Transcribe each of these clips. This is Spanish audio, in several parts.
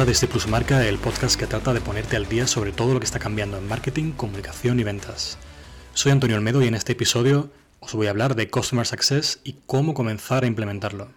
Hola desde Plusmarca, el podcast que trata de ponerte al día sobre todo lo que está cambiando en marketing, comunicación y ventas. Soy Antonio Olmedo y en este episodio os voy a hablar de Customer Success y cómo comenzar a implementarlo.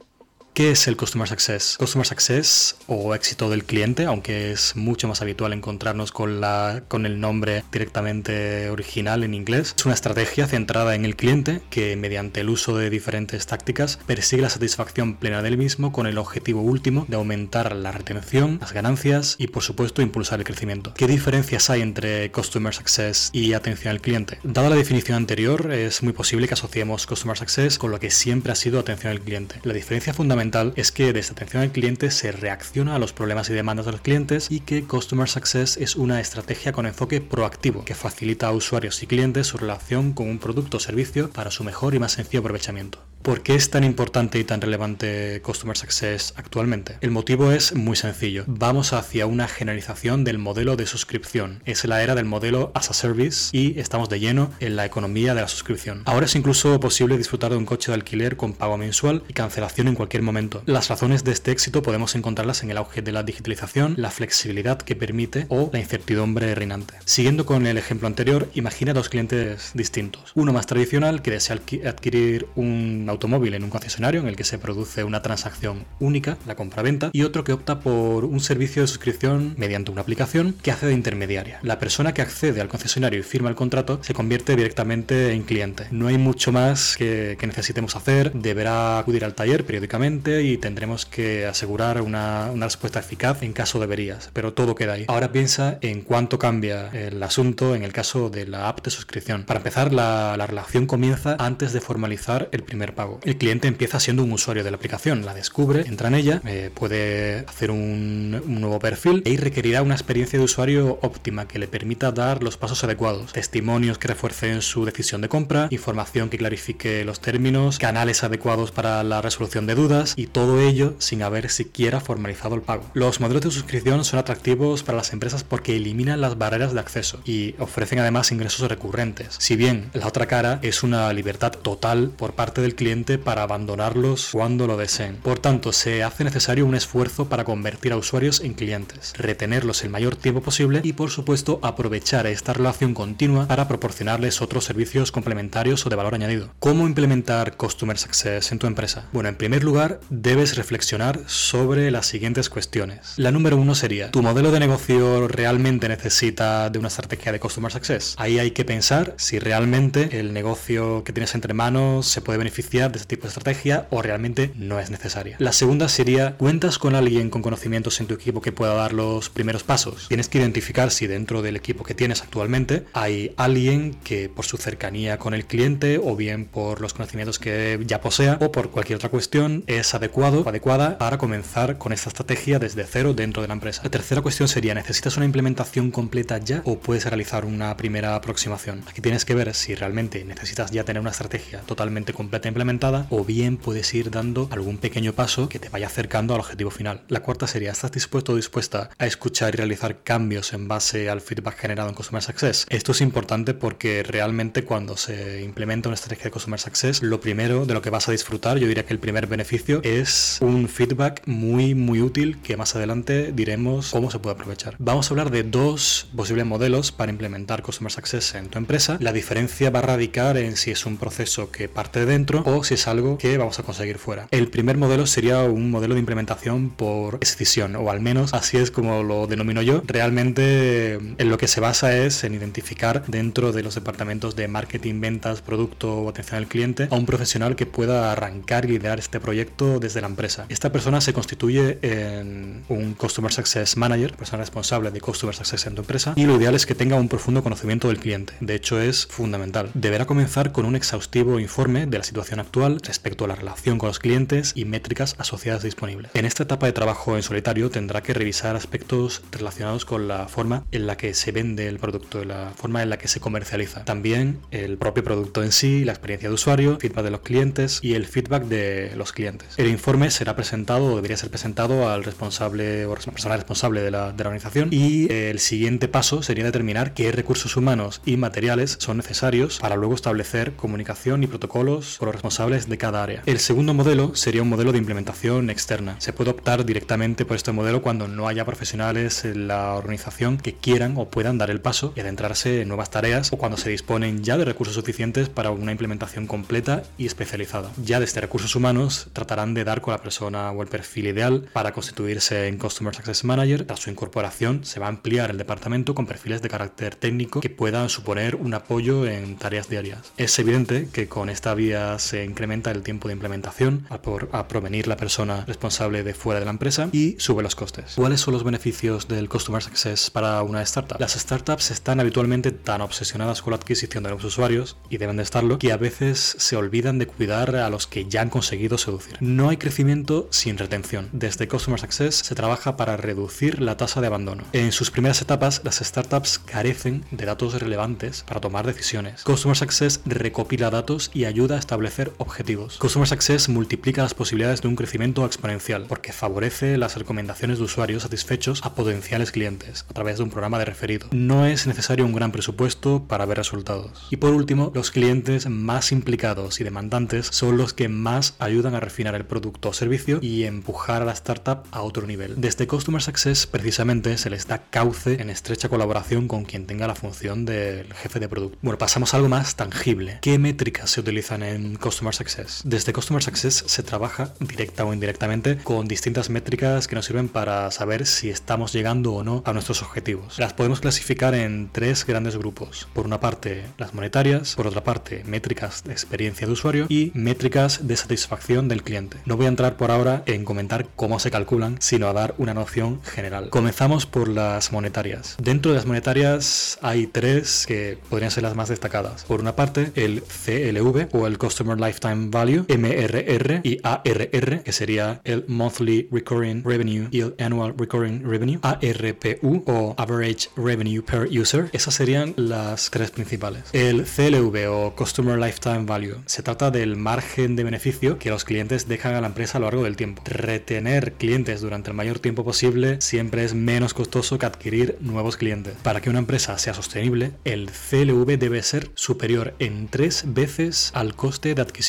¿Qué es el Customer Success? Customer Success o éxito del cliente, aunque es mucho más habitual encontrarnos con, la, con el nombre directamente original en inglés, es una estrategia centrada en el cliente que mediante el uso de diferentes tácticas persigue la satisfacción plena del mismo con el objetivo último de aumentar la retención, las ganancias y por supuesto impulsar el crecimiento. ¿Qué diferencias hay entre Customer Success y atención al cliente? Dada la definición anterior, es muy posible que asociemos Customer Success con lo que siempre ha sido atención al cliente. La diferencia fundamental es que desde atención al cliente se reacciona a los problemas y demandas de los clientes y que Customer Success es una estrategia con enfoque proactivo que facilita a usuarios y clientes su relación con un producto o servicio para su mejor y más sencillo aprovechamiento. ¿Por qué es tan importante y tan relevante Customer Success actualmente? El motivo es muy sencillo. Vamos hacia una generalización del modelo de suscripción. Es la era del modelo as a service y estamos de lleno en la economía de la suscripción. Ahora es incluso posible disfrutar de un coche de alquiler con pago mensual y cancelación en cualquier momento. Las razones de este éxito podemos encontrarlas en el auge de la digitalización, la flexibilidad que permite o la incertidumbre reinante. Siguiendo con el ejemplo anterior, imagina dos clientes distintos. Uno más tradicional que desea adquirir un automóvil en un concesionario en el que se produce una transacción única, la compra-venta, y otro que opta por un servicio de suscripción mediante una aplicación que hace de intermediaria. La persona que accede al concesionario y firma el contrato se convierte directamente en cliente. No hay mucho más que, necesitemos hacer, deberá acudir al taller periódicamente y tendremos que asegurar una, una respuesta eficaz en caso de averías, pero todo queda ahí. Ahora piensa en cuánto cambia el asunto en el caso de la app de suscripción. Para empezar, la, la relación comienza antes de formalizar el primer el cliente empieza siendo un usuario de la aplicación, la descubre, entra en ella, eh, puede hacer un, nuevo perfil y requerirá una experiencia de usuario óptima que le permita dar los pasos adecuados, testimonios que refuercen su decisión de compra, información que clarifique los términos, canales adecuados para la resolución de dudas y todo ello sin haber siquiera formalizado el pago. Los modelos de suscripción son atractivos para las empresas porque eliminan las barreras de acceso y ofrecen además ingresos recurrentes. Si bien la otra cara es una libertad total por parte del cliente para abandonarlos cuando lo deseen. Por tanto, se hace necesario un esfuerzo para convertir a usuarios en clientes, retenerlos el mayor tiempo posible y por supuesto aprovechar esta relación continua para proporcionarles otros servicios complementarios o de valor añadido. ¿Cómo implementar Customer Success en tu empresa? Bueno, en primer lugar, debes reflexionar sobre las siguientes cuestiones. La número uno sería, ¿tu modelo de negocio realmente necesita de una estrategia de Customer Success? Ahí hay que pensar si realmente el negocio que tienes entre manos se puede beneficiar de este tipo de estrategia o realmente no es necesaria. La segunda sería, ¿cuentas con alguien con conocimientos en tu equipo que pueda dar los primeros pasos? Tienes que identificar si dentro del equipo que tienes actualmente hay alguien que por su cercanía con el cliente o bien por los conocimientos que ya posea o por cualquier otra cuestión es adecuado o adecuada para comenzar con esta estrategia desde cero dentro de la empresa. La tercera cuestión sería, ¿necesitas una implementación completa ya o puedes realizar una primera aproximación? Aquí tienes que ver si realmente necesitas ya tener una estrategia totalmente completa implementada o bien puedes ir dando algún pequeño paso que te vaya acercando al objetivo final. La cuarta sería, ¿estás dispuesto o dispuesta a escuchar y realizar cambios en base al feedback generado en Customer Success? Esto es importante porque realmente cuando se implementa una estrategia de Customer Success, lo primero de lo que vas a disfrutar, yo diría que el primer beneficio es un feedback muy muy útil que más adelante diremos cómo se puede aprovechar. Vamos a hablar de dos posibles modelos para implementar Customer Success en tu empresa. La diferencia va a radicar en si es un proceso que parte de dentro o si es algo que vamos a conseguir fuera. El primer modelo sería un modelo de implementación por escisión, o al menos así es como lo denomino yo. Realmente en lo que se basa es en identificar dentro de los departamentos de marketing, ventas, producto o atención al cliente a un profesional que pueda arrancar y liderar este proyecto desde la empresa. Esta persona se constituye en un Customer Success Manager, persona responsable de Customer Success en tu empresa, y lo ideal es que tenga un profundo conocimiento del cliente. De hecho, es fundamental. Deberá comenzar con un exhaustivo informe de la situación actual respecto a la relación con los clientes y métricas asociadas disponibles. En esta etapa de trabajo en solitario tendrá que revisar aspectos relacionados con la forma en la que se vende el producto, la forma en la que se comercializa. También el propio producto en sí, la experiencia de usuario, feedback de los clientes y el feedback de los clientes. El informe será presentado o debería ser presentado al responsable o persona responsable de la, de la organización y el siguiente paso sería determinar qué recursos humanos y materiales son necesarios para luego establecer comunicación y protocolos con los responsables responsables de cada área. El segundo modelo sería un modelo de implementación externa. Se puede optar directamente por este modelo cuando no haya profesionales en la organización que quieran o puedan dar el paso y adentrarse en nuevas tareas o cuando se disponen ya de recursos suficientes para una implementación completa y especializada. Ya desde recursos humanos tratarán de dar con la persona o el perfil ideal para constituirse en Customer Success Manager. Tras su incorporación se va a ampliar el departamento con perfiles de carácter técnico que puedan suponer un apoyo en tareas diarias. Es evidente que con esta vía se incrementa el tiempo de implementación a, por, a la persona responsable de fuera de la empresa y sube los costes. ¿Cuáles son los beneficios del Customer Success para una startup? Las startups están habitualmente tan obsesionadas con la adquisición de nuevos usuarios y deben de estarlo que a veces se olvidan de cuidar a los que ya han conseguido seducir. No hay crecimiento sin retención. Desde Customer Success se trabaja para reducir la tasa de abandono. En sus primeras etapas, las startups carecen de datos relevantes para tomar decisiones. Customer Success recopila datos y ayuda a establecer objetivos. Customer Success multiplica las posibilidades de un crecimiento exponencial porque favorece las recomendaciones de usuarios satisfechos a potenciales clientes a través de un programa de referido. No es necesario un gran presupuesto para ver resultados. Y por último, los clientes más implicados y demandantes son los que más ayudan a refinar el producto o servicio y empujar a la startup a otro nivel. Desde Customer Success precisamente se les da cauce en estrecha colaboración con quien tenga la función del jefe de producto. Bueno, pasamos a algo más tangible. ¿Qué métricas se utilizan en Customer Success? Desde Customer Success se trabaja directa o indirectamente con distintas métricas que nos sirven para saber si estamos llegando o no a nuestros objetivos. Las podemos clasificar en tres grandes grupos. Por una parte, las monetarias, por otra parte, métricas de experiencia de usuario y métricas de satisfacción del cliente. No voy a entrar por ahora en comentar cómo se calculan, sino a dar una noción general. Comenzamos por las monetarias. Dentro de las monetarias hay tres que podrían ser las más destacadas. Por una parte, el CLV o el Customer Lifetime Value, MRR y ARR, que sería el Monthly Recurring Revenue y el Annual Recurring Revenue, ARPU o Average Revenue Per User. Esas serían las tres principales. El CLV o Customer Lifetime Value se trata del margen de beneficio que los clientes dejan a la empresa a lo largo del tiempo. Retener clientes durante el mayor tiempo posible siempre es menos costoso que adquirir nuevos clientes. Para que una empresa sea sostenible, el CLV debe ser superior en tres veces al coste de adquisición.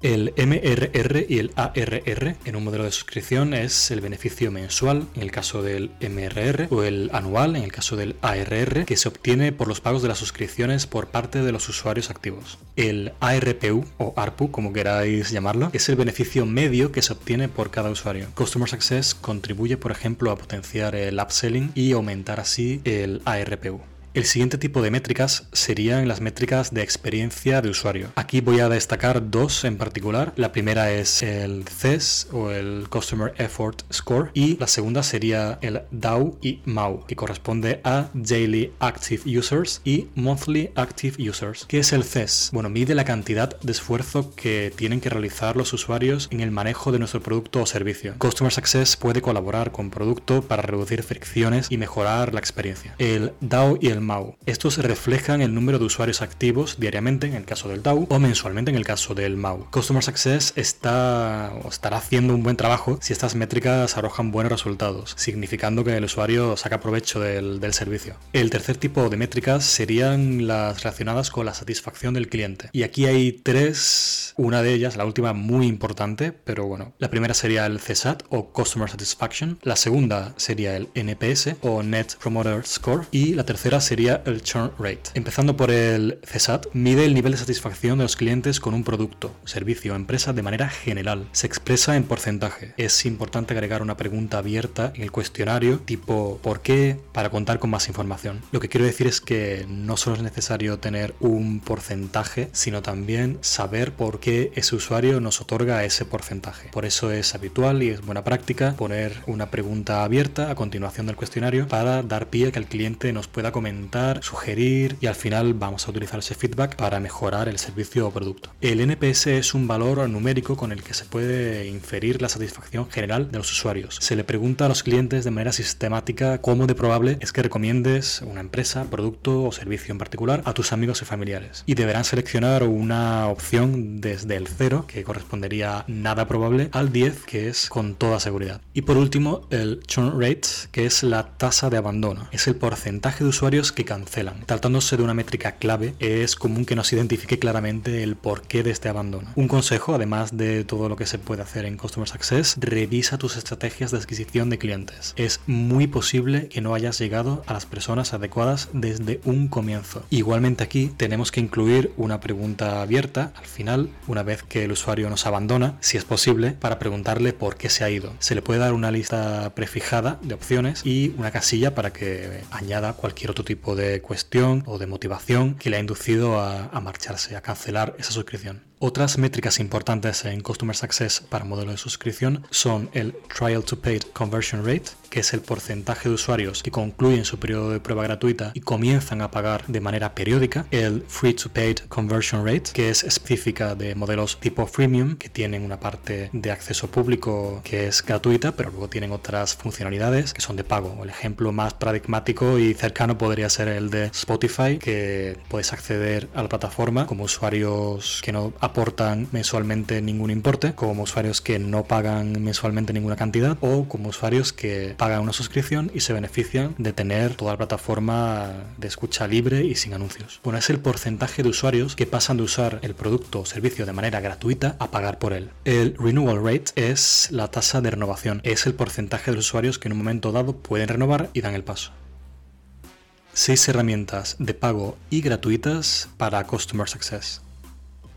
El MRR y el ARR en un modelo de suscripción es el beneficio mensual en el caso del MRR o el anual en el caso del ARR que se obtiene por los pagos de las suscripciones por parte de los usuarios activos. El ARPU o ARPU como queráis llamarlo es el beneficio medio que se obtiene por cada usuario. Customer Success contribuye por ejemplo a potenciar el upselling y aumentar así el ARPU. El siguiente tipo de métricas serían las métricas de experiencia de usuario. Aquí voy a destacar dos en particular. La primera es el CES o el Customer Effort Score y la segunda sería el DAO y MAU, que corresponde a Daily Active Users y Monthly Active Users. ¿Qué es el CES? Bueno, mide la cantidad de esfuerzo que tienen que realizar los usuarios en el manejo de nuestro producto o servicio. Customer Success puede colaborar con producto para reducir fricciones y mejorar la experiencia. El DAO y el estos reflejan el número de usuarios activos diariamente en el caso del DAO o mensualmente en el caso del MAU. Customer Success está o estará haciendo un buen trabajo si estas métricas arrojan buenos resultados, significando que el usuario saca provecho del, del servicio. El tercer tipo de métricas serían las relacionadas con la satisfacción del cliente. Y aquí hay tres, una de ellas, la última muy importante, pero bueno, la primera sería el CSAT o Customer Satisfaction, la segunda sería el NPS o Net Promoter Score y la tercera sería el churn rate. Empezando por el CSAT, mide el nivel de satisfacción de los clientes con un producto, servicio o empresa de manera general. Se expresa en porcentaje. Es importante agregar una pregunta abierta en el cuestionario tipo ¿por qué? para contar con más información. Lo que quiero decir es que no solo es necesario tener un porcentaje, sino también saber por qué ese usuario nos otorga ese porcentaje. Por eso es habitual y es buena práctica poner una pregunta abierta a continuación del cuestionario para dar pie a que el cliente nos pueda comentar sugerir y al final vamos a utilizar ese feedback para mejorar el servicio o producto. El NPS es un valor numérico con el que se puede inferir la satisfacción general de los usuarios. Se le pregunta a los clientes de manera sistemática cómo de probable es que recomiendes una empresa, producto o servicio en particular a tus amigos y familiares. Y deberán seleccionar una opción desde el 0, que correspondería nada probable, al 10, que es con toda seguridad. Y por último, el churn rate, que es la tasa de abandono. Es el porcentaje de usuarios que cancelan. Tratándose de una métrica clave, es común que nos identifique claramente el porqué de este abandono. Un consejo, además de todo lo que se puede hacer en Customer Success, revisa tus estrategias de adquisición de clientes. Es muy posible que no hayas llegado a las personas adecuadas desde un comienzo. Igualmente aquí tenemos que incluir una pregunta abierta al final, una vez que el usuario nos abandona, si es posible, para preguntarle por qué se ha ido. Se le puede dar una lista prefijada de opciones y una casilla para que añada cualquier otro tipo de cuestión o de motivación que le ha inducido a, a marcharse, a cancelar esa suscripción. Otras métricas importantes en Customer Success para modelo de suscripción son el Trial to Paid Conversion Rate, que es el porcentaje de usuarios que concluyen su periodo de prueba gratuita y comienzan a pagar de manera periódica, el Free to Paid Conversion Rate, que es específica de modelos tipo freemium, que tienen una parte de acceso público que es gratuita, pero luego tienen otras funcionalidades que son de pago. El ejemplo más paradigmático y cercano podría ser el de Spotify, que puedes acceder a la plataforma como usuarios que no aportan mensualmente ningún importe, como usuarios que no pagan mensualmente ninguna cantidad o como usuarios que pagan una suscripción y se benefician de tener toda la plataforma de escucha libre y sin anuncios. Bueno, es el porcentaje de usuarios que pasan de usar el producto o servicio de manera gratuita a pagar por él. El renewal rate es la tasa de renovación, es el porcentaje de usuarios que en un momento dado pueden renovar y dan el paso. Seis herramientas de pago y gratuitas para Customer Success.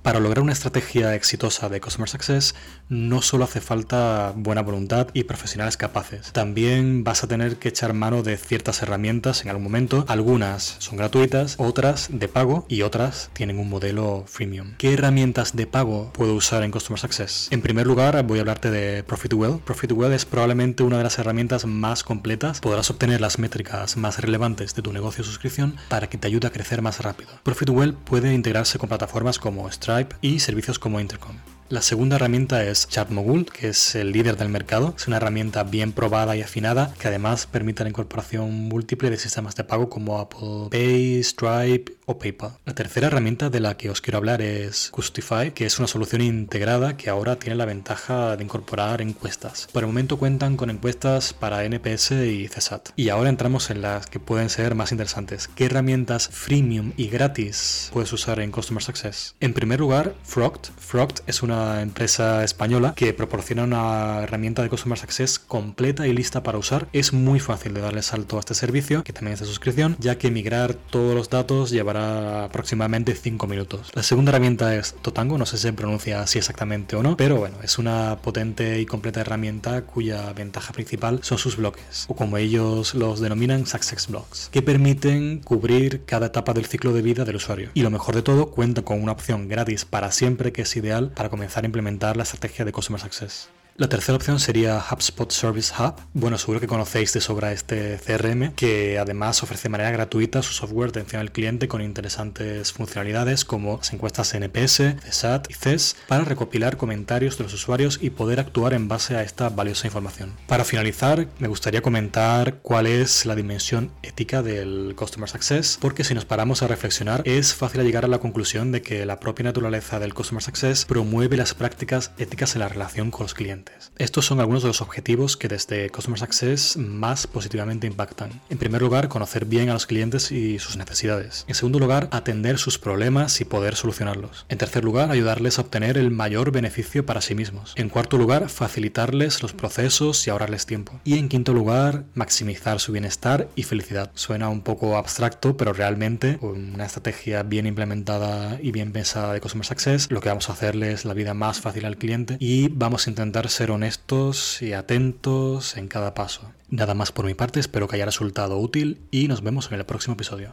Para lograr una estrategia exitosa de Customer Success no solo hace falta buena voluntad y profesionales capaces, también vas a tener que echar mano de ciertas herramientas en algún momento, algunas son gratuitas, otras de pago y otras tienen un modelo freemium. ¿Qué herramientas de pago puedo usar en Customer Success? En primer lugar voy a hablarte de Profitwell. Profitwell es probablemente una de las herramientas más completas, podrás obtener las métricas más relevantes de tu negocio de suscripción para que te ayude a crecer más rápido. Profitwell puede integrarse con plataformas como Stripe, y servicios como Intercom. La segunda herramienta es ChatMogul, que es el líder del mercado. Es una herramienta bien probada y afinada que además permite la incorporación múltiple de sistemas de pago como Apple Pay, Stripe o PayPal. La tercera herramienta de la que os quiero hablar es Justify, que es una solución integrada que ahora tiene la ventaja de incorporar encuestas. Por el momento cuentan con encuestas para NPS y CSAT. Y ahora entramos en las que pueden ser más interesantes. ¿Qué herramientas freemium y gratis puedes usar en Customer Success? En primer lugar, Frogt. Frogt es una empresa española que proporciona una herramienta de Customer Success completa y lista para usar. Es muy fácil de darle salto a este servicio, que también es de suscripción, ya que migrar todos los datos llevará aproximadamente 5 minutos. La segunda herramienta es Totango, no sé si se pronuncia así exactamente o no, pero bueno, es una potente y completa herramienta cuya ventaja principal son sus bloques, o como ellos los denominan, Success Blocks, que permiten cubrir cada etapa del ciclo de vida del usuario. Y lo mejor de todo, cuenta con una opción gratis para siempre que es ideal para comenzar a implementar la estrategia de Customer Success. La tercera opción sería HubSpot Service Hub. Bueno, seguro que conocéis de sobra este CRM, que además ofrece de manera gratuita su software de atención al cliente con interesantes funcionalidades como las encuestas NPS, CSAT y CES para recopilar comentarios de los usuarios y poder actuar en base a esta valiosa información. Para finalizar, me gustaría comentar cuál es la dimensión ética del Customer Success, porque si nos paramos a reflexionar, es fácil llegar a la conclusión de que la propia naturaleza del Customer Success promueve las prácticas éticas en la relación con los clientes. Estos son algunos de los objetivos que desde Customer Success más positivamente impactan. En primer lugar, conocer bien a los clientes y sus necesidades. En segundo lugar, atender sus problemas y poder solucionarlos. En tercer lugar, ayudarles a obtener el mayor beneficio para sí mismos. En cuarto lugar, facilitarles los procesos y ahorrarles tiempo. Y en quinto lugar, maximizar su bienestar y felicidad. Suena un poco abstracto, pero realmente con una estrategia bien implementada y bien pensada de Customer Success, lo que vamos a hacerles es la vida más fácil al cliente y vamos a intentar ser honestos y atentos en cada paso. Nada más por mi parte, espero que haya resultado útil y nos vemos en el próximo episodio.